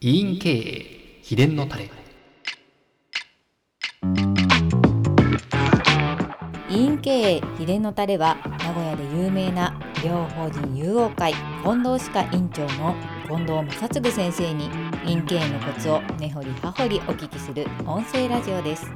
委員経営秘伝のタレ委員経営秘伝のタレは名古屋で有名な医療法人友王会近藤歯科院長の近藤正嗣先生に委員経営のコツを根掘り葉掘りお聞きする音声ラジオです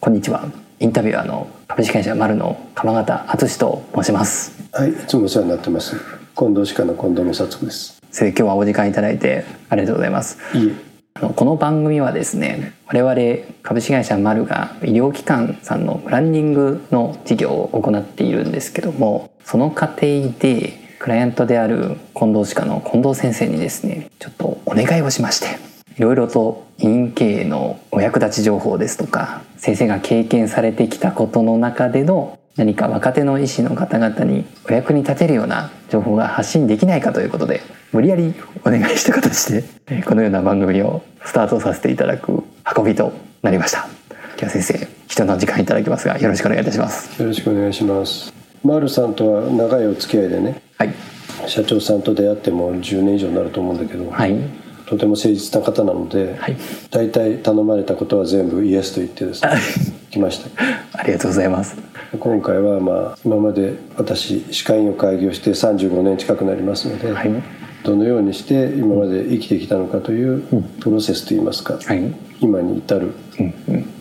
こんにちはインタビュアーの株式会社丸の鎌形敦と申しますはい、いつもお世話になってます。近藤歯科の近藤正嗣です。先生今日はお時間いただいてありがとうございます。いえ、あのこの番組はですね我々株式会社マルが医療機関さんのブランディングの事業を行っているんですけどもその過程でクライアントである近藤歯科の近藤先生にですねちょっとお願いをしましていろいろと委員経営のお役立ち情報ですとか先生が経験されてきたことの中での何か若手の医師の方々にお役に立てるような情報が発信できないかということで無理やりお願いした形で えーこのような番組をスタートさせていただく運びとなりました。今日は先生貴重な時間いただきますがよろしくお願いいたします。よろしくお願いします。丸さんとは長いお付き合いでね、はい。社長さんと出会っても10年以上になると思うんだけど、はい。とても誠実な方なので、はい。大体頼まれたことは全部イエスと言ってですね、来ました。ありがとうございます今回はまあ今まで私歯科医院を開業して35年近くなりますので、はい。どのようにして今まで生きてきたのかというプロセスといいますか、はい。今に至る。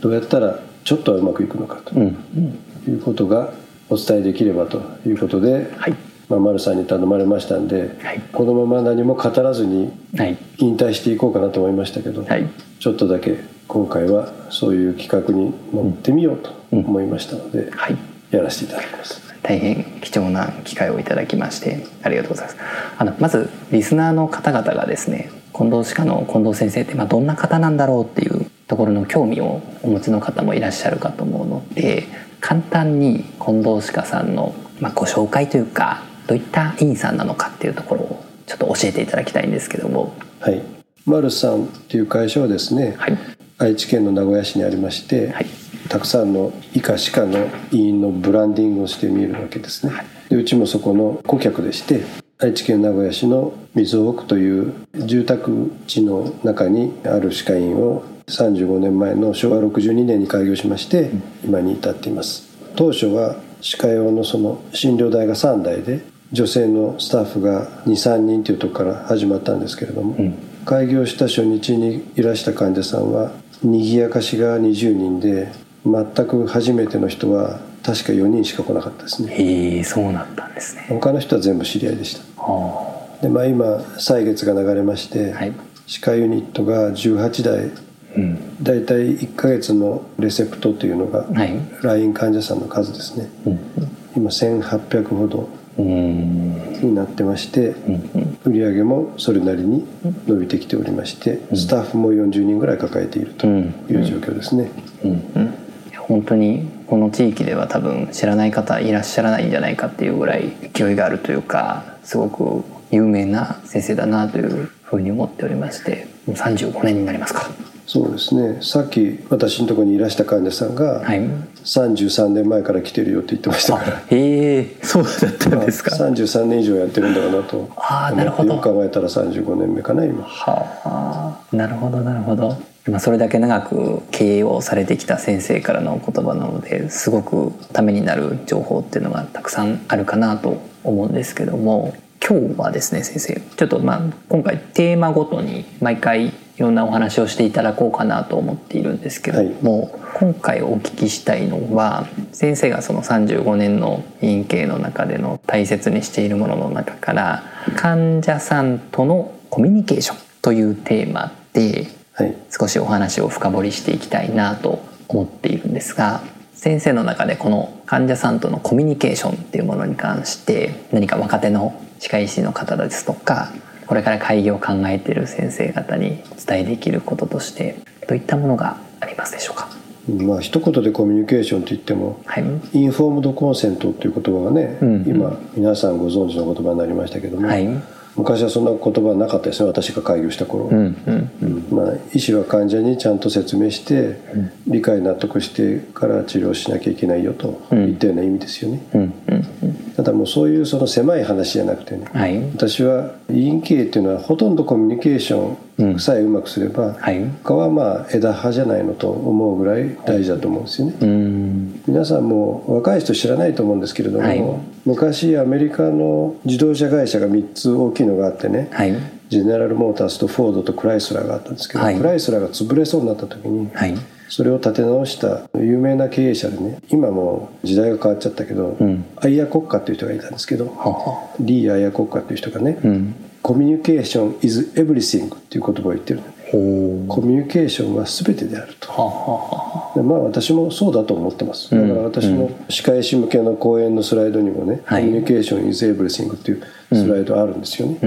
どうやったらちょっとはうまくいくのかということがお伝えできればということで、はい。まあ、丸さんに頼まれましたんで、はい。このまま何も語らずにはい。引退していこうかなと思いましたけど、はい。ちょっとだけ今回はそういう企画に乗ってみようと思いましたので、はい。やらせていただきます。大変貴重な機会をいただきましてありがとうございます。あのまずリスナーの方々がですね近藤歯科の近藤先生って、まあ、どんな方なんだろうっていうところの興味をお持ちの方もいらっしゃるかと思うので簡単に近藤歯科さんの、まあ、ご紹介というかどういった委員さんなのかっていうところをちょっと教えていただきたいんですけども。はい、丸さんっていう会社はですね、はい愛知県の名古屋市にありまして、はい。たくさんの医科歯科の医院のブランディングをしてみるわけですね、でうちもそこの顧客でして愛知県名古屋市の水尾区という住宅地の中にある歯科医院を35年前の昭和62年に開業しまして、今に至っています。当初は歯科用のその診療台が3台で女性のスタッフが23人というところから始まったんですけれども、開業した初日にいらした患者さんは賑やかしが20人で全く初めての人は確か4人しか来なかったですね。へえそうなったんですね。他の人は全部知り合いでした。はでまあ今歳月が流れまして、はい。歯科ユニットが18台。うん。だいたい1ヶ月のレセプトというのが、はい。LINE 患者さんの数ですね、今1800ほど。うんになってまして、売り上げもそれなりに伸びてきておりまして、スタッフも40人ぐらい抱えているという状況ですね、本当にこの地域では多分知らない方いらっしゃらないんじゃないかっていうぐらい勢いがあるというかすごく有名な先生だなというふうに思っておりましてもう35年になりますか。そうですね。さっき私のところにいらした患者さんが、はい33年前から来てるよって言ってましたから。あへえ。そうだったんですか。33年以上やってるんだかなと。あーなるほど。よく考えたら35年目かな今。はあ。なるほどなるほど。まあそれだけ長く経営をされてきた先生からのお言葉なのですごくためになる情報っていうのがたくさんあるかなと思うんですけども。今日はですね先生ちょっとまあ今回テーマごとに毎回いろんなお話をしていただこうかなと思っているんですけども、今回お聞きしたいのは先生がその35年の委員経営の中での大切にしているものの中から患者さんとのコミュニケーションというテーマではい。少しお話を深掘りしていきたいなと思っているんですが先生の中でこの患者さんとのコミュニケーションっていうものに関して何か若手の歯科医師の方ですとかこれから開業を考えている先生方にお伝えできることとしてどういったものがありますでしょうか？まあ一言でコミュニケーションといってもはい。インフォームドコンセントっていう言葉がね、うんうん。今皆さんご存知の言葉になりましたけども、はい。昔はそんな言葉なかったですね私が開業した頃、うんうんまあ、医師は患者にちゃんと説明して、理解納得してから治療しなきゃいけないよといったような意味ですよね、うんうんうんただもうそういうその狭い話じゃなくてねはい。私は委員経営っていうのはほとんどコミュニケーションさえうまくすれば、はい。他はまあ枝葉じゃないのと思うぐらい大事だと思うんですよね、うん。皆さんも若い人知らないと思うんですけれども、はい。昔アメリカの自動車会社が3つ大きいのがあってね、はい。ジェネラル・モータースとフォードとクライスラーがあったんですけど、はい。クライスラーが潰れそうになった時に、はいそれを立て直した有名な経営者でね今もう時代が変わっちゃったけど、ん。アイア国家っていう人がいたんですけどリー・アイア国家っていう人がね、うん。コミュニケーション is everything っていう言葉を言ってるコミュニケーションは全てであると。まあ私もそうだと思ってます。だから私の歯科医師向けの講演のスライドにもね、はい。コミュニケーション is everything っていうスライドあるんですよね、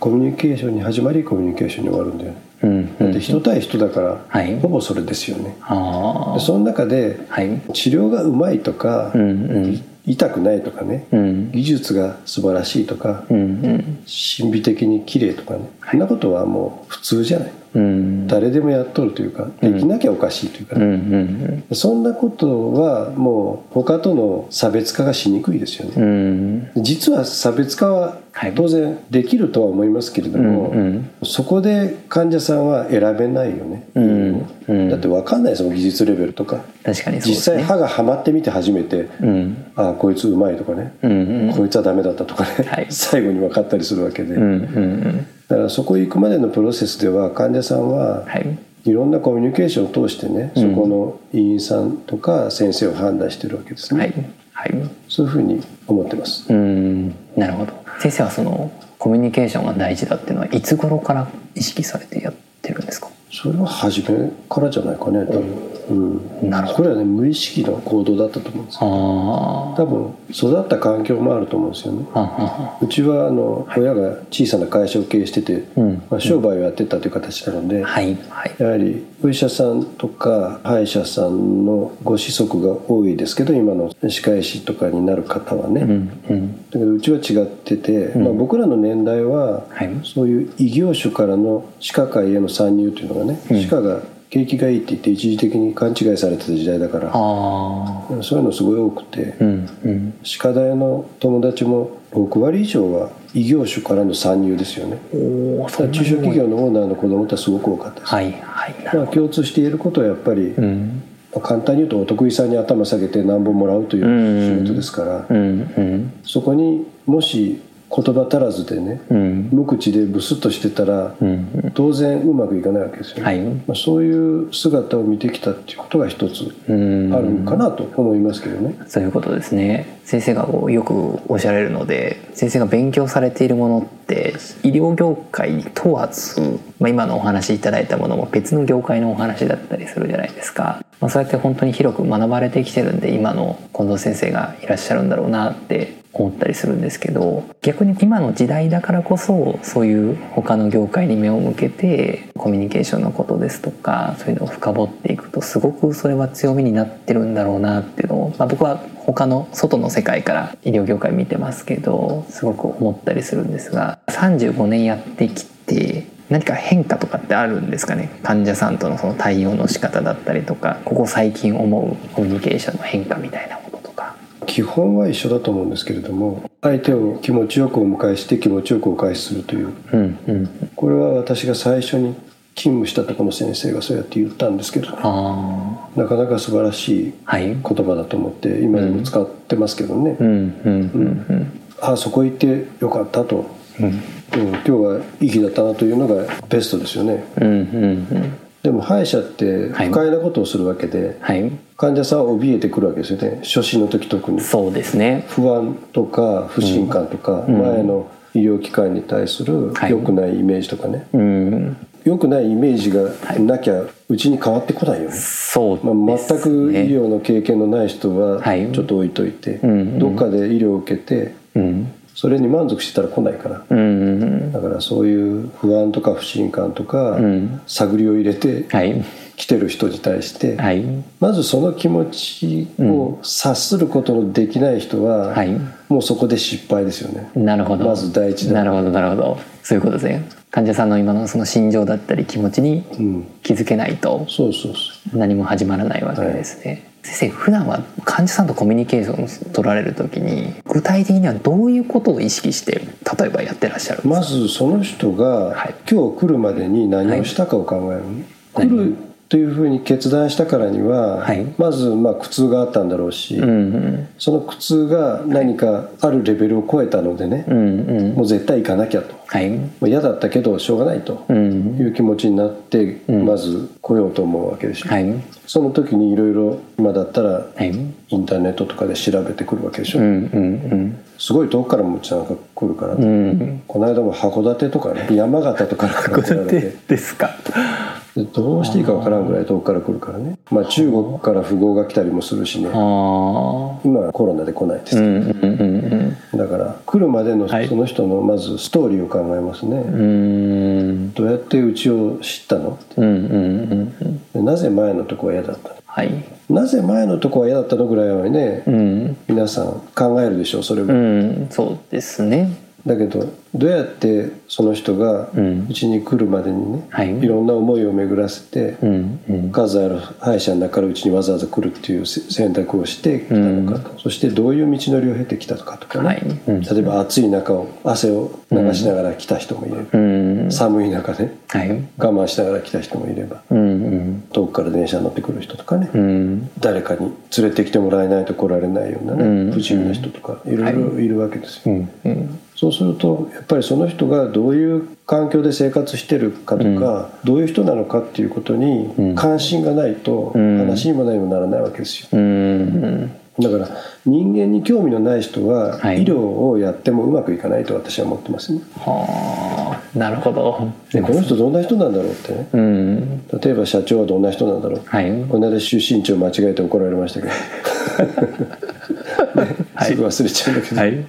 コミュニケーションに始まりコミュニケーションに終わるんだよねうんうん。だって人対人だから、はい。ほぼそれですよね。あでその中であはい。治療がうまいとか、うんうん。痛くないとかね、うん。技術が素晴らしいとか、うんうん。神秘的に綺麗とかね、そんなことはもう普通じゃない。うん。誰でもやっとるというかできなきゃおかしいというかうんね、うん。そんなことはもう他との差別化がしにくいですよね、うん。実は差別化ははい。当然できるとは思いますけれども、うんうん。そこで患者さんは選べないよね、うんうん。だって分かんないですもん技術レベルとか。確かにそう実際歯がはまってみて初めて、うん。ああこいつうまいとかね、うんうん。こいつはダメだったとかね、はい。最後に分かったりするわけで、うんうんだからそこ行くまでのプロセスでは患者さんはうんはい。いろんなコミュニケーションを通してね、そこの委員さんとか先生を判断してるわけですね、はい。はい。そういうふうに思ってます。うん。なるほど先生はそのコミュニケーションが大事だっていうのはいつ頃から意識されてやってるんですか？それは初めからじゃないかね多分、うん、なるほど。これはね無意識の行動だったと思うんですよ。あ多分育った環境もあると思うんですよね。うちはあの親が小さな会社を経営してて、うん。まあ、商売をやってたという形なので、はい。はい。やはりお医者さんとか歯医者さんのご子息が多いですけど今の歯科医師とかになる方はね、うんうん。だけどうちは違ってて、まあ、僕らの年代は、はい。そういう異業種からの歯科界への参入というのがね、歯科が景気がいいって言って一時的に勘違いされてた時代だからそういうのすごい多くて、うんうん。歯科大の友達も6割以上は異業種からの参入ですよね。中小企業のオーナーの子供ってすごく多かったです、はいはいまあ、共通して言えることはやっぱり、うん。まあ簡単に言うとお得意さんに頭下げて何本もらうという仕事ですから、うんうん。そこにもし言葉足らずでね、うん。無口でブスッとしてたら、うん。当然うまくいかないわけですよね、はい。まあ、そういう姿を見てきたっていうことが一つうん。あるのかなと思いますけどね、そういうことですね。先生がよくおっしゃられるので先生が勉強されているものって医療業界に問わず、まあ、今のお話しいただいたものも別の業界のお話だったりするじゃないですか、まあ、そうやって本当に広く学ばれてきてるんで今の近藤先生がいらっしゃるんだろうなって思ったりするんですけど逆に今の時代だからこそそういう他の業界に目を向けてコミュニケーションのことですとかそういうのを深掘っていくとすごくそれは強みになってるんだろうなっていうのを、まあ、僕は他の外の世界から医療業界見てますけどすごく思ったりするんですが35年やってきて何か変化とかってあるんですかね？患者さんとのその対応の仕方だったりとかここ最近思うコミュニケーションの変化みたいな。基本は一緒だと思うんですけれども相手を気持ちよくお迎えして気持ちよくお返しするという。うんうん、これは私が最初に勤務したところの先生がそうやって言ったんですけどなかなか素晴らしい言葉だと思って今でも使ってますけどね、ああそこ行ってよかったと、うん。うん。うん、今日はいい日だったなというのがベストですよね。うんうんうんでも歯医者ってはい。不快なことをするわけで、はい。患者さんは怯えてくるわけですよね。初診の時特に。そうですね。不安とか不信感とか、前の医療機関に対するはい。良くないイメージとかね、うん。良くないイメージがなきゃうちに変わってこないよね、そうまあ、ですね。全く医療の経験のない人ははい。ちょっと置いといて、ん。どっかで医療を受けてうんそれに満足してたら来ないから、うん。うんだからそういう不安とか不信感とか、ん。探りを入れてはい。来てる人に対して、はい。まずその気持ちを察することのできない人は、はい。もうそこで失敗ですよね。なるほど。まず第一だ。なるほどなるほど。そういうことですね。患者さんの今のその心情だったり気持ちにうん、気づけないと。そうそうそう。何も始まらないわけですね、先生普段は患者さんとコミュニケーションを取られる時に具体的にはどういうことを意識して例えばやってらっしゃるんですか？まずその人がはい。今日来るまでに何をしたかを考える、はい。来るというふうに決断したからには、はい。まずまあ苦痛があったんだろうし、うんうん。その苦痛が何かあるレベルを超えたのでね、うんうん。もう絶対行かなきゃと、はい。まあ嫌だったけどしょうがないとうん。いう気持ちになって、まず来ようと思うわけでしょ、はい。その時にいろいろ今だったらはい。インターネットとかで調べてくるわけでしょ、うんうんすごい遠くからもうちなんか来るから、うんうん。この間も函館とかね山形とかから来られて。でですか？でどうしていいかわからんぐらい遠くから来るからね。まあ中国から富豪が来たりもするしね。今はコロナで来ないですけうんうんうんど、だから来るまでのはい。その人のまずストーリーを考えますね、うんうん。どうやってうちを知ったの？うんうんうんうんでなぜ前のとこは嫌だったの？はい。なぜ前のとこは嫌だったのぐらいはね、うん。皆さん考えるでしょうそれを、うん。そうですね。だけどどうやってその人がうちに来るまでにね、はい。いろんな思いを巡らせて、数ある歯医者の中からうちにわざわざ来るっていうせ選択をしてきたのかと、そしてどういう道のりを経てきたのかとかね、例えば暑い中を汗を流しながら来た人もいれば、うん。寒い中ではい。我慢しながら来た人もいれば遠くから電車に乗ってくる人とかね、うん。誰かに連れてきてもらえないと来られないようなね、うん。不自由な人とかいろいろい。るわけですよ、そうするとやっぱりその人がどういう環境で生活してるかとか、どういう人なのかっていうことに関心がないとん。話にも何もならないわけですよ。うん。だから人間に興味のない人ははい。医療をやってもうまくいかないと私は思ってますね。はあなるほど。でこの人どんな人なんだろうってね。うん。例えば社長はどんな人なんだろう。はい。この間出身地を間違えて怒られましたけど、ね すぐ忘れちゃうんだけど、はい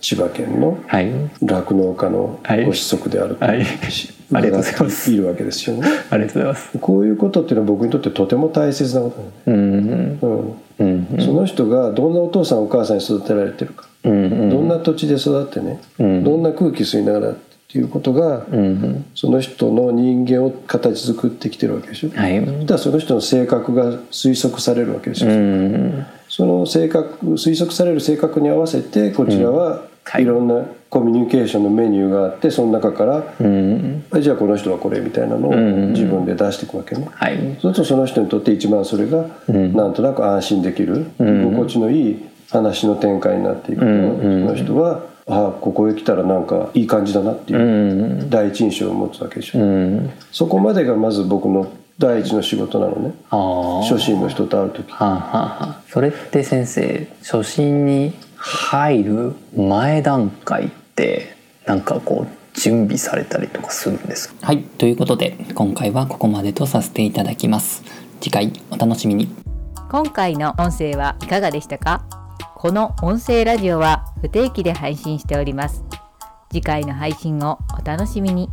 千葉県のはい。酪農家のはい。ご子息であると、はい。し ありがとうございます。いるわけですよね。ありがとうございます。こういうことっていうのは僕にとってとても大切なことなんうん。うん。うん。その人がどんなお父さんお母さんに育てられてるか、うんうん。どんな土地で育ってね、うん。どんな空気吸いながらっていうことが、うんその人の人間を形作ってきてるわけでしょ、はい。そしたらその人の性格が推測されるわけですよ、うん。その性格推測される性格に合わせてこちらははい。いろんなコミュニケーションのメニューがあってその中から、うん。あじゃあこの人はこれみたいなのをん自分で出していくわけね、はい。そうするとその人にとって一番それがん。なんとなく安心できる、ん。居心地のいい話の展開になっていくと、んその人はああここへ来たらなんかいい感じだなっていううん。第一印象を持つわけでしょ、うん。そこまでがまず僕の第一の仕事なのね。初心の人と会う時。はあ、はあはあ、それって先生初心に入る前段階ってなんかこう準備されたりとかするんですか？はいということで今回はここまでとさせていただきます。次回お楽しみに。今回の音声はいかがでしたか？この音声ラジオは不定期で配信しております。次回の配信をお楽しみに